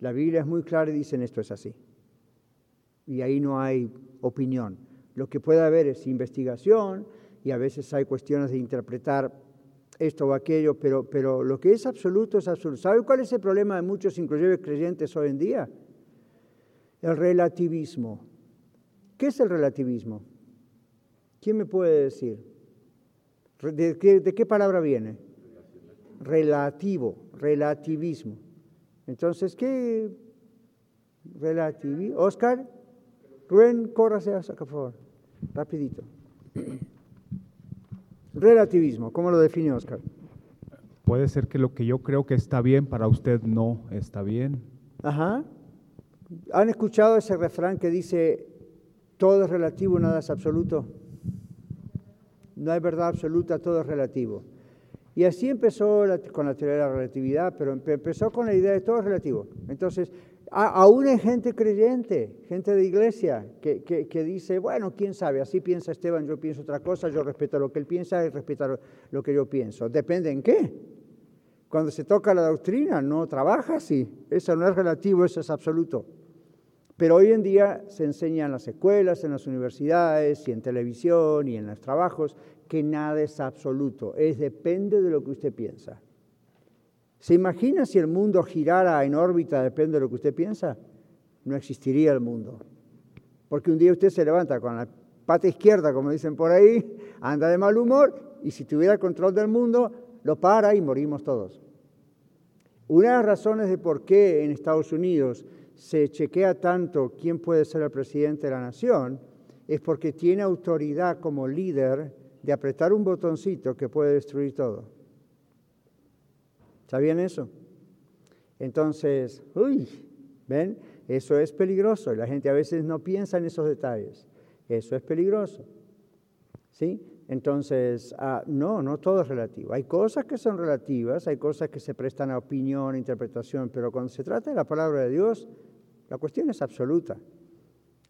la Biblia es muy clara y dicen esto es así. Y ahí no hay opinión. Lo que puede haber es investigación y a veces hay cuestiones de interpretar esto o aquello, pero, pero lo que es absoluto es absoluto. ¿Sabe cuál es el problema de muchos, inclusive creyentes hoy en día? El relativismo. ¿Qué es el relativismo? ¿Quién me puede decir? ¿De qué, palabra viene? Relativo, relativismo. Entonces, ¿qué? Relativismo. Oscar, Rubén, córrase acá, por favor. Rapidito. Relativismo, ¿cómo lo define Oscar? Puede ser que lo que yo creo que está bien para usted no está bien. Ajá. ¿Han escuchado ese refrán que dice, todo es relativo, nada es absoluto? No hay verdad absoluta, todo es relativo. Y así empezó con la teoría de la relatividad, pero empezó con la idea de todo relativo. Entonces, aún hay gente creyente, gente de iglesia, que, dice, bueno, quién sabe, así piensa Esteban, yo pienso otra cosa, yo respeto lo que él piensa y respeto lo que yo pienso. Depende en qué. Cuando se toca la doctrina, no trabaja así. Eso no es relativo, eso es absoluto. Pero hoy en día se enseña en las escuelas, en las universidades y en televisión y en los trabajos que nada es absoluto, es depende de lo que usted piensa. ¿Se imagina si el mundo girara en órbita depende de lo que usted piensa? No existiría el mundo. Porque un día usted se levanta con la pata izquierda, como dicen por ahí, anda de mal humor y si tuviera control del mundo, lo para y morimos todos. Una de las razones de por qué en Estados Unidos se chequea tanto quién puede ser el presidente de la nación es porque tiene autoridad como líder de apretar un botoncito que puede destruir todo. ¿Sabían eso? Entonces, uy, ¿ven? Eso es peligroso y la gente a veces no piensa en esos detalles. Eso es peligroso. ¿Sí? Entonces, ah, no, no todo es relativo. Hay cosas que son relativas, hay cosas que se prestan a opinión, interpretación, pero cuando se trata de la palabra de Dios, la cuestión es absoluta.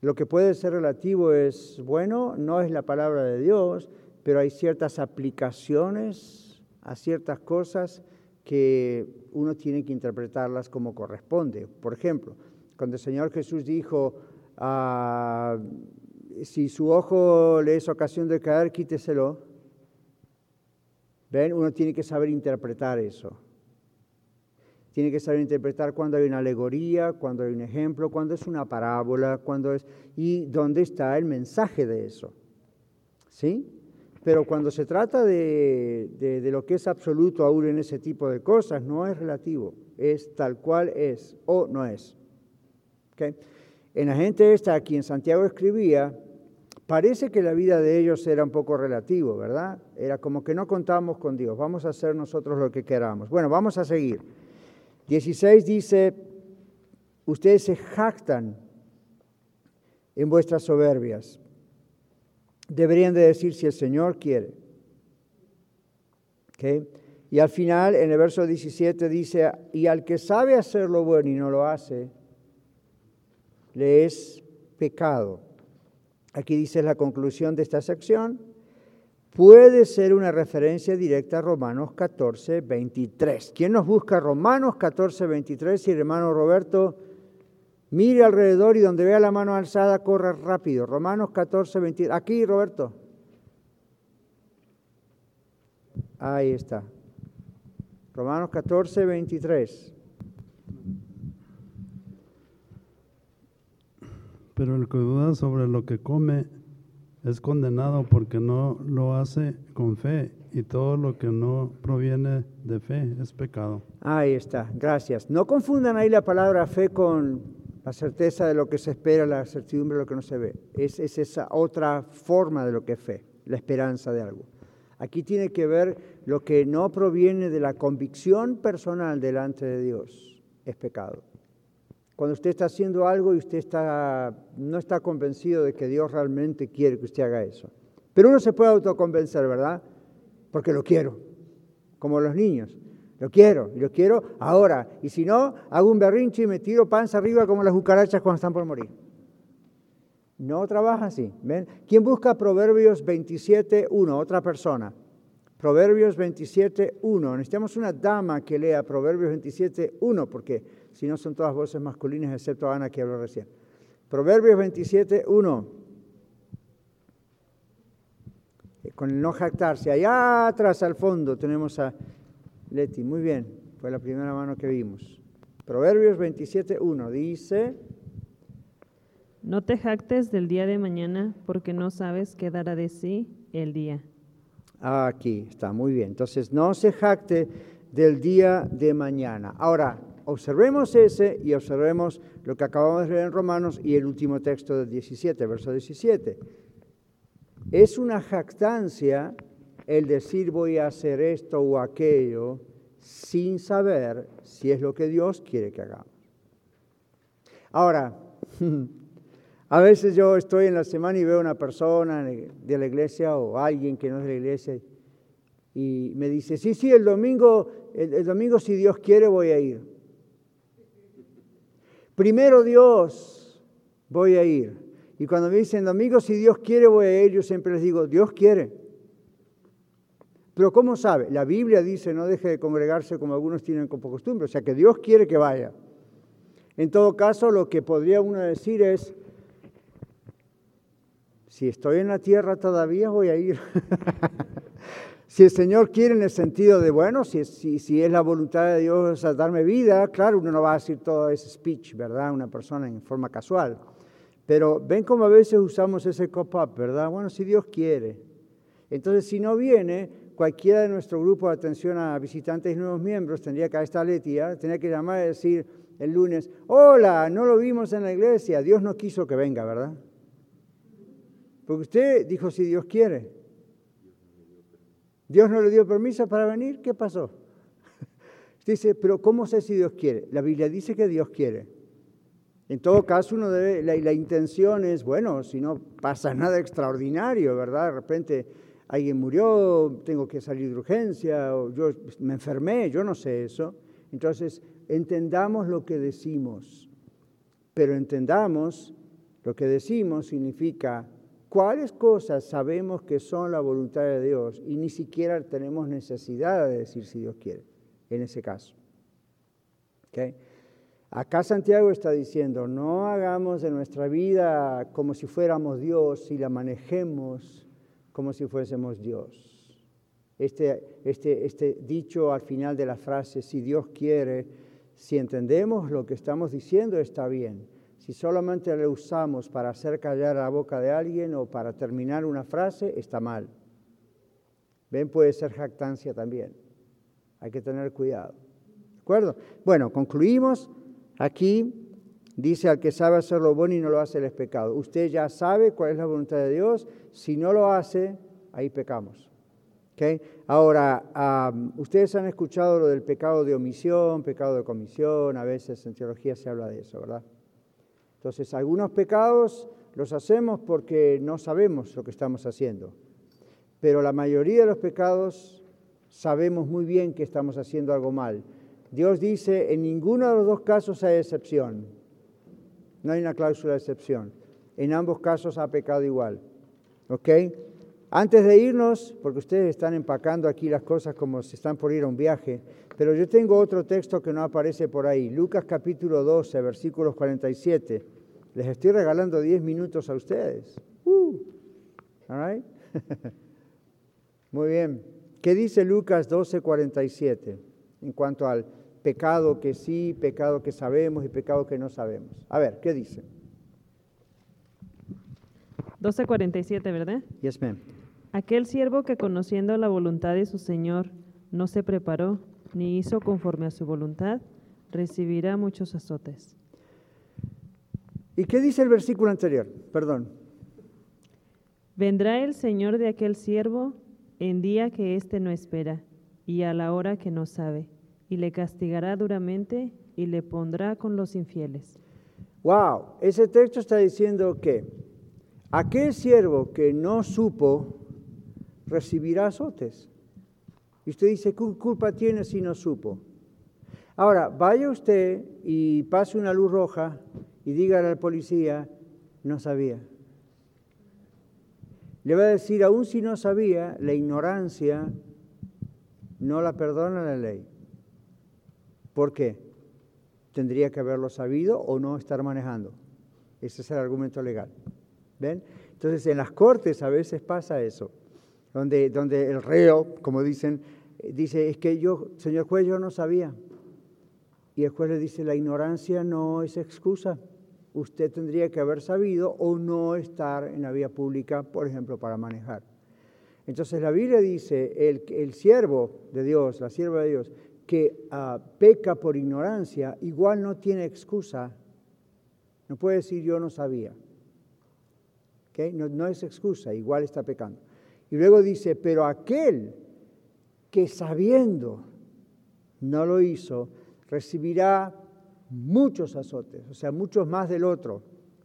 Lo que puede ser relativo es, bueno, no es la palabra de Dios, pero hay ciertas aplicaciones a ciertas cosas que uno tiene que interpretarlas como corresponde. Por ejemplo, cuando el Señor Jesús dijo, ah, si su ojo le es ocasión de caer, quíteselo. ¿Ven? Uno tiene que saber interpretar eso. Tiene que saber interpretar cuando hay una alegoría, cuando hay un ejemplo, cuando es una parábola, cuando es y dónde está el mensaje de eso. ¿Sí? Pero cuando se trata de, de, lo que es absoluto aún en ese tipo de cosas, no es relativo, es tal cual es o no es. ¿Okay? En la gente esta, a quien Santiago escribía, Parece que la vida de ellos era un poco relativo, ¿verdad? Era como que no contábamos con Dios, vamos a hacer nosotros lo que queramos. Bueno, vamos a seguir. 16 dice, ustedes se jactan en vuestras soberbias. Deberían de decir si el Señor quiere. Y al final, en el verso 17 dice, y al que sabe hacer lo bueno y no lo hace, le es pecado. Aquí dice la conclusión de esta sección, puede ser una referencia directa a Romanos 14, 23. ¿Quién nos busca Romanos 14, 23? Y hermano Roberto, mire alrededor y donde vea la mano alzada, corra rápido. Romanos 14, 23. Aquí, Roberto. Ahí está. Romanos 14, 23. Pero el que duda sobre lo que come es condenado porque no lo hace con fe y todo lo que no proviene de fe es pecado. Ahí está, gracias. No confundan ahí la palabra fe con la certeza de lo que se espera, la certidumbre de lo que no se ve. Es, es esa otra forma de lo que es fe, la esperanza de algo. Aquí tiene que ver lo que no proviene de la convicción personal delante de Dios, es pecado. Cuando usted está haciendo algo y usted está, no está convencido de que Dios realmente quiere que usted haga eso. Pero uno se puede autoconvencer, ¿verdad? Porque lo quiero, como los niños. Lo quiero, lo quiero ahora. Y si no, hago un berrinche y me tiro panza arriba como las cucarachas cuando están por morir. No trabaja así. ¿Ven? ¿Quién busca Proverbios 27.1? Otra persona. Proverbios 27.1. Necesitamos una dama que lea Proverbios 27.1 porque si no son todas voces masculinas, excepto Ana que habló recién. Proverbios 27, 1. Eh, con el no jactarse. Allá atrás, al fondo, tenemos a Leti. Muy bien, fue la primera mano que vimos. Proverbios 27, 1 dice... No te jactes del día de mañana porque no sabes qué dará de sí el día. Aquí está, muy bien. Entonces, no se jacte del día de mañana. Ahora, observemos ese y observemos lo que acabamos de leer en Romanos y el último texto del 17, verso 17. Es una jactancia el decir voy a hacer esto o aquello sin saber si es lo que Dios quiere que hagamos. Ahora, a veces yo estoy en la semana y veo una persona de la iglesia o alguien que no es de la iglesia y me dice, sí, sí, el domingo, el domingo si Dios quiere voy a ir. Primero Dios, voy a ir. Y cuando me dicen, domingo, si Dios quiere, voy a ir, yo siempre les digo, Dios quiere. Pero ¿cómo sabe? La Biblia dice, no deje de congregarse como algunos tienen como costumbre, o sea que Dios quiere que vaya. En todo caso, lo que podría uno decir es, si estoy en la tierra todavía voy a ir. Si el Señor quiere en el sentido de, bueno, si, si, es la voluntad de Dios a darme vida, claro, uno no va a decir todo ese speech, ¿verdad? Una persona en forma casual. Pero ven cómo a veces usamos ese cop-up, ¿verdad? Bueno, si Dios quiere. Entonces, si no viene, cualquiera de nuestro grupo de atención a visitantes y nuevos miembros tendría que, a esta Letia, tendría que llamar y decir el lunes, hola, no lo vimos en la iglesia, Dios no quiso que venga, ¿verdad? Porque usted dijo si Dios quiere. Dios no le dio permiso para venir, ¿qué pasó? Dice, pero ¿cómo sé si Dios quiere? La Biblia dice que Dios quiere. En todo caso, uno debe, la, la intención es, bueno, si no pasa nada extraordinario, ¿verdad? De repente alguien murió, tengo que salir de urgencia, o yo me enfermé, yo no sé eso. Entonces, entendamos lo que decimos, pero entendamos lo que decimos significa cuáles cosas sabemos que son la voluntad de Dios y ni siquiera tenemos necesidad de decir si Dios quiere, en ese caso. Acá Santiago está diciendo, no hagamos de nuestra vida como si fuéramos Dios y la manejemos como si fuésemos Dios. Este, este, este dicho al final de la frase, si Dios quiere, si entendemos lo que estamos diciendo, está bien. Si solamente lo usamos para hacer callar la boca de alguien o para terminar una frase, está mal. Ven, puede ser jactancia también. Hay que tener cuidado. ¿De acuerdo? Bueno, concluimos. Aquí dice al que sabe hacer lo bueno y no lo hace, el es pecado. Usted ya sabe cuál es la voluntad de Dios. Si no lo hace, ahí pecamos. ¿Okay? Ahora, ustedes han escuchado lo del pecado de omisión, pecado de comisión, a veces en teología se habla de eso, ¿verdad? Entonces, algunos pecados los hacemos porque no sabemos lo que estamos haciendo, pero la mayoría de los pecados sabemos muy bien que estamos haciendo algo mal. Dios dice, en ninguno de los dos casos hay excepción, no hay una cláusula de excepción, en ambos casos ha pecado igual, ¿ok? Antes de irnos, porque ustedes están empacando aquí las cosas como si están por ir a un viaje, pero yo tengo otro texto que no aparece por ahí, Lucas capítulo 12, versículos 47. Les estoy regalando 10 minutos a ustedes. Uh, Muy bien. ¿Qué dice Lucas 12, 47 en cuanto al pecado que sí, pecado que sabemos y pecado que no sabemos? A ver, ¿qué dice? 12.47, ¿verdad? Yes, ma'am. Aquel siervo que conociendo la voluntad de su Señor no se preparó ni hizo conforme a su voluntad, recibirá muchos azotes. ¿Y qué dice el versículo anterior? Perdón. Vendrá el Señor de aquel siervo en día que éste no espera y a la hora que no sabe, y le castigará duramente y le pondrá con los infieles. Wow, ese texto está diciendo que aquel siervo que no supo recibirá azotes. Y usted dice, ¿qué culpa tiene si no supo? Ahora, vaya usted y pase una luz roja y dígale al policía, no sabía. Le va a decir, aún si no sabía, la ignorancia no la perdona la ley. ¿Por qué? Tendría que haberlo sabido o no estar manejando. Ese es el argumento legal. ¿Ven? Entonces, en las cortes a veces pasa eso donde, donde el reo, como dicen, dice, es que yo, señor juez, yo no sabía. Y el juez le dice, la ignorancia no es excusa. Usted tendría que haber sabido o no estar en la vía pública, por ejemplo, para manejar. Entonces la Biblia dice, el, el siervo de Dios, la sierva de Dios, que ah, peca por ignorancia, igual no tiene excusa. No puede decir yo no sabía. ¿Okay? No, no es excusa, igual está pecando. Y luego dice, pero aquel que sabiendo no lo hizo, recibirá muchos azotes, o sea, muchos más del otro.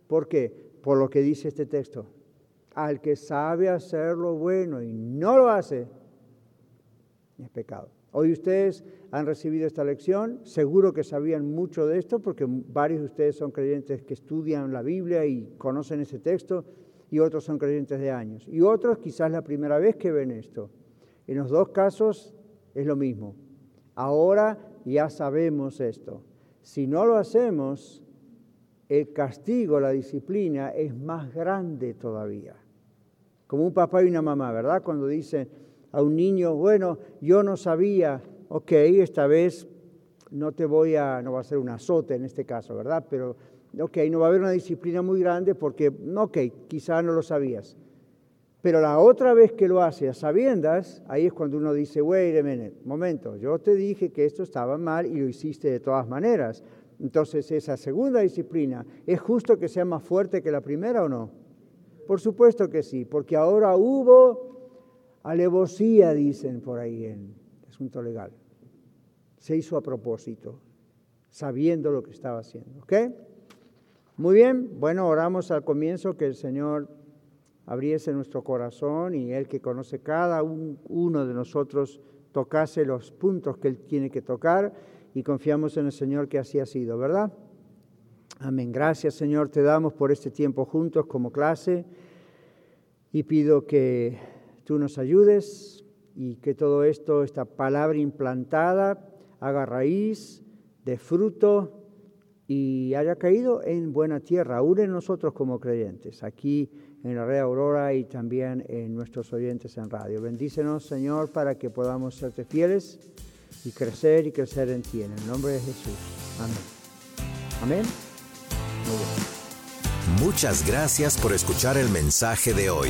¿Por qué? Por lo que dice este texto. Al que sabe hacer lo bueno y no lo hace, es pecado. Hoy ustedes han recibido esta lección, seguro que sabían mucho de esto porque varios de ustedes son creyentes que estudian la Biblia y conocen ese texto y otros son creyentes de años. Y otros quizás la primera vez que ven esto. En los dos casos es lo mismo. Ahora ya sabemos esto. Si no lo hacemos, el castigo, la disciplina es más grande todavía. Como un papá y una mamá, ¿verdad? Cuando dicen, a un niño, bueno, yo no sabía, ok, esta vez no te voy a, no va a ser un azote en este caso, ¿verdad? Pero, ok, no va a haber una disciplina muy grande porque, ok, quizá no lo sabías. Pero la otra vez que lo hace a sabiendas, ahí es cuando uno dice, wait a minute, momento, yo te dije que esto estaba mal y lo hiciste de todas maneras. Entonces, esa segunda disciplina, ¿es justo que sea más fuerte que la primera o no? Por supuesto que sí, porque ahora hubo alevosía, dicen por ahí en asunto legal. Se hizo a propósito, sabiendo lo que estaba haciendo. ¿Ok? Muy bien, bueno, oramos al comienzo que el Señor abriese nuestro corazón y Él que conoce cada uno de nosotros tocase los puntos que Él tiene que tocar y confiamos en el Señor que así ha sido, ¿verdad? Amén. Gracias Señor, te damos por este tiempo juntos como clase y pido que tú nos ayudes y que todo esto, esta palabra implantada, haga raíz, de fruto y haya caído en buena tierra, aún en nosotros como creyentes, aquí en la Red Aurora y también en nuestros oyentes en radio. Bendícenos, Señor, para que podamos serte fieles y crecer y crecer en ti. En el nombre de Jesús. Amén. Amén. Muchas gracias por escuchar el mensaje de hoy.